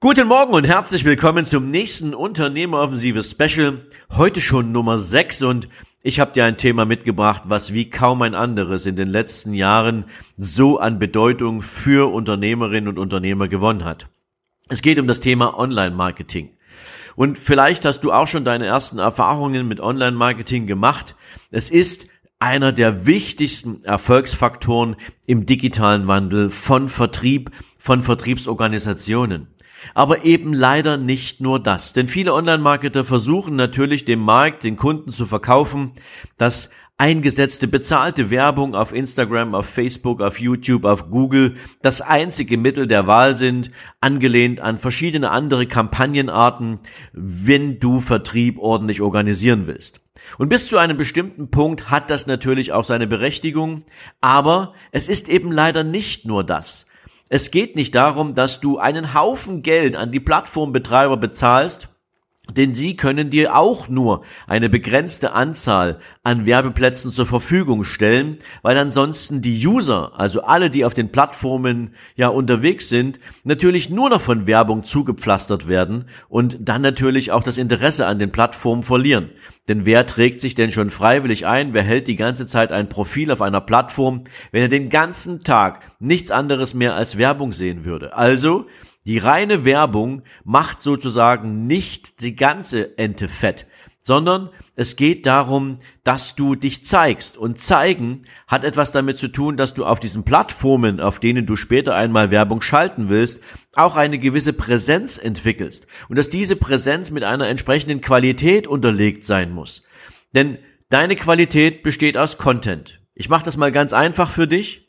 Guten Morgen und herzlich willkommen zum nächsten Unternehmeroffensive Special. Heute schon Nummer 6 und ich habe dir ein Thema mitgebracht, was wie kaum ein anderes in den letzten Jahren so an Bedeutung für Unternehmerinnen und Unternehmer gewonnen hat. Es geht um das Thema Online-Marketing. Und vielleicht hast du auch schon deine ersten Erfahrungen mit Online-Marketing gemacht. Es ist einer der wichtigsten Erfolgsfaktoren im digitalen Wandel von Vertrieb, von Vertriebsorganisationen. Aber eben leider nicht nur das. Denn viele Online-Marketer versuchen natürlich dem Markt, den Kunden zu verkaufen, dass eingesetzte bezahlte Werbung auf Instagram, auf Facebook, auf YouTube, auf Google das einzige Mittel der Wahl sind, angelehnt an verschiedene andere Kampagnenarten, wenn du Vertrieb ordentlich organisieren willst. Und bis zu einem bestimmten Punkt hat das natürlich auch seine Berechtigung, aber es ist eben leider nicht nur das. Es geht nicht darum, dass du einen Haufen Geld an die Plattformbetreiber bezahlst, denn sie können dir auch nur eine begrenzte Anzahl an Werbeplätzen zur Verfügung stellen, weil ansonsten die User, also alle, die auf den Plattformen ja unterwegs sind, natürlich nur noch von Werbung zugepflastert werden und dann natürlich auch das Interesse an den Plattformen verlieren. Denn wer trägt sich denn schon freiwillig ein? Wer hält die ganze Zeit ein Profil auf einer Plattform, wenn er den ganzen Tag nichts anderes mehr als Werbung sehen würde? Also, die reine Werbung macht sozusagen nicht die ganze Ente fett, sondern es geht darum, dass du dich zeigst. Und zeigen hat etwas damit zu tun, dass du auf diesen Plattformen, auf denen du später einmal Werbung schalten willst, auch eine gewisse Präsenz entwickelst. Und dass diese Präsenz mit einer entsprechenden Qualität unterlegt sein muss. Denn deine Qualität besteht aus Content. Ich mache das mal ganz einfach für dich.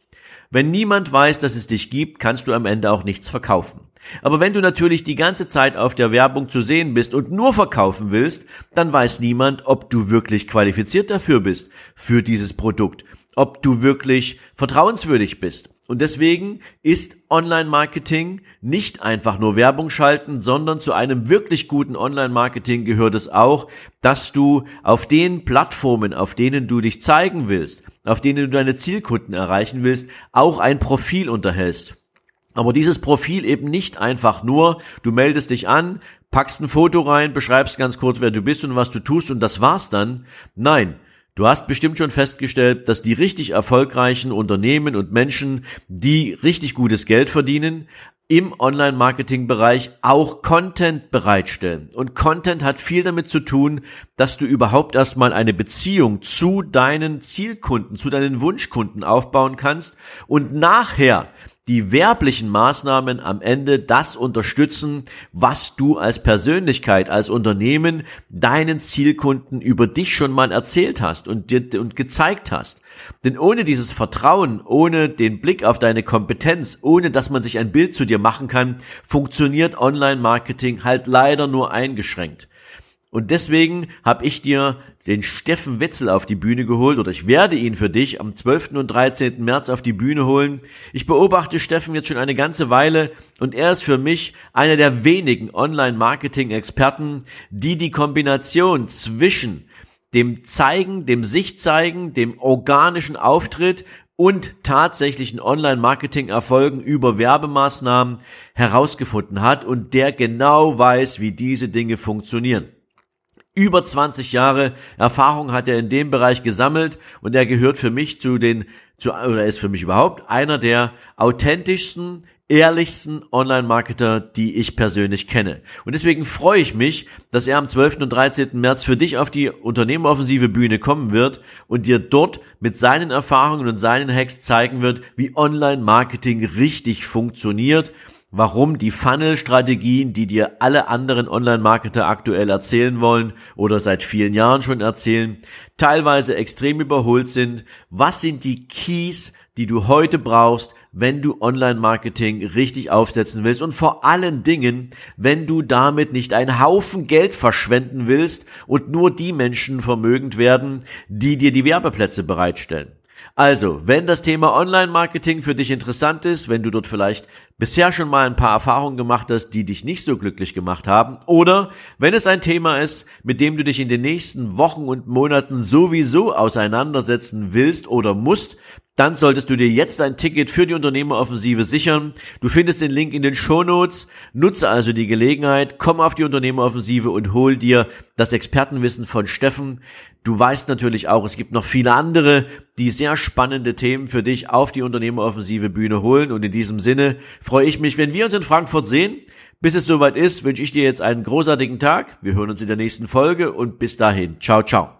Wenn niemand weiß, dass es dich gibt, kannst du am Ende auch nichts verkaufen. Aber wenn du natürlich die ganze Zeit auf der Werbung zu sehen bist und nur verkaufen willst, dann weiß niemand, ob du wirklich qualifiziert dafür bist, für dieses Produkt, ob du wirklich vertrauenswürdig bist. Und deswegen ist Online-Marketing nicht einfach nur Werbung schalten, sondern zu einem wirklich guten Online-Marketing gehört es auch, dass du auf den Plattformen, auf denen du dich zeigen willst, auf denen du deine Zielkunden erreichen willst, auch ein Profil unterhältst. Aber dieses Profil eben nicht einfach nur, du meldest dich an, packst ein Foto rein, beschreibst ganz kurz, wer du bist und was du tust und das war's dann. Nein, Du hast bestimmt schon festgestellt, dass die richtig erfolgreichen Unternehmen und Menschen, die richtig gutes Geld verdienen, im Online-Marketing-Bereich auch Content bereitstellen. Und Content hat viel damit zu tun, dass du überhaupt erstmal eine Beziehung zu deinen Zielkunden, zu deinen Wunschkunden aufbauen kannst und nachher die werblichen Maßnahmen am Ende das unterstützen, was du als Persönlichkeit, als Unternehmen deinen Zielkunden über dich schon mal erzählt hast und dir und gezeigt hast. Denn ohne dieses Vertrauen, ohne den Blick auf deine Kompetenz, ohne dass man sich ein Bild zu dir machen kann, funktioniert Online-Marketing halt leider nur eingeschränkt. Und deswegen habe ich dir den Steffen Wetzel auf die Bühne geholt oder ich werde ihn für dich am 12. und 13. März auf die Bühne holen. Ich beobachte Steffen jetzt schon eine ganze Weile und er ist für mich einer der wenigen Online-Marketing-Experten, die die Kombination zwischen dem Zeigen, dem Sichtzeigen, dem organischen Auftritt und tatsächlichen Online-Marketing-Erfolgen über Werbemaßnahmen herausgefunden hat und der genau weiß, wie diese Dinge funktionieren. Über 20 Jahre Erfahrung hat er in dem Bereich gesammelt und er gehört für mich zu den, zu, oder ist für mich überhaupt einer der authentischsten, ehrlichsten Online-Marketer, die ich persönlich kenne. Und deswegen freue ich mich, dass er am 12. und 13. März für dich auf die Unternehmeroffensive Bühne kommen wird und dir dort mit seinen Erfahrungen und seinen Hacks zeigen wird, wie Online-Marketing richtig funktioniert warum die Funnel-Strategien, die dir alle anderen Online-Marketer aktuell erzählen wollen oder seit vielen Jahren schon erzählen, teilweise extrem überholt sind. Was sind die Keys, die du heute brauchst, wenn du Online-Marketing richtig aufsetzen willst und vor allen Dingen, wenn du damit nicht einen Haufen Geld verschwenden willst und nur die Menschen vermögend werden, die dir die Werbeplätze bereitstellen. Also, wenn das Thema Online-Marketing für dich interessant ist, wenn du dort vielleicht bisher schon mal ein paar Erfahrungen gemacht hast, die dich nicht so glücklich gemacht haben, oder wenn es ein Thema ist, mit dem du dich in den nächsten Wochen und Monaten sowieso auseinandersetzen willst oder musst, dann solltest du dir jetzt ein Ticket für die Unternehmeroffensive sichern. Du findest den Link in den Shownotes. Nutze also die Gelegenheit, komm auf die Unternehmeroffensive und hol dir das Expertenwissen von Steffen. Du weißt natürlich auch, es gibt noch viele andere, die sehr spannende Themen für dich auf die Unternehmeroffensive Bühne holen. Und in diesem Sinne freue ich mich, wenn wir uns in Frankfurt sehen. Bis es soweit ist, wünsche ich dir jetzt einen großartigen Tag. Wir hören uns in der nächsten Folge und bis dahin. Ciao, ciao.